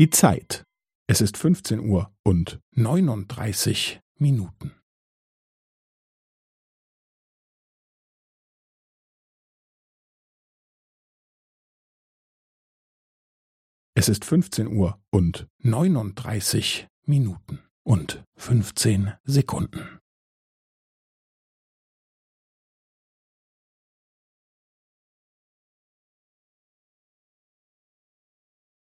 Die Zeit. Es ist 15 Uhr und 39 Minuten. Es ist 15 Uhr und 39 Minuten und 15 Sekunden.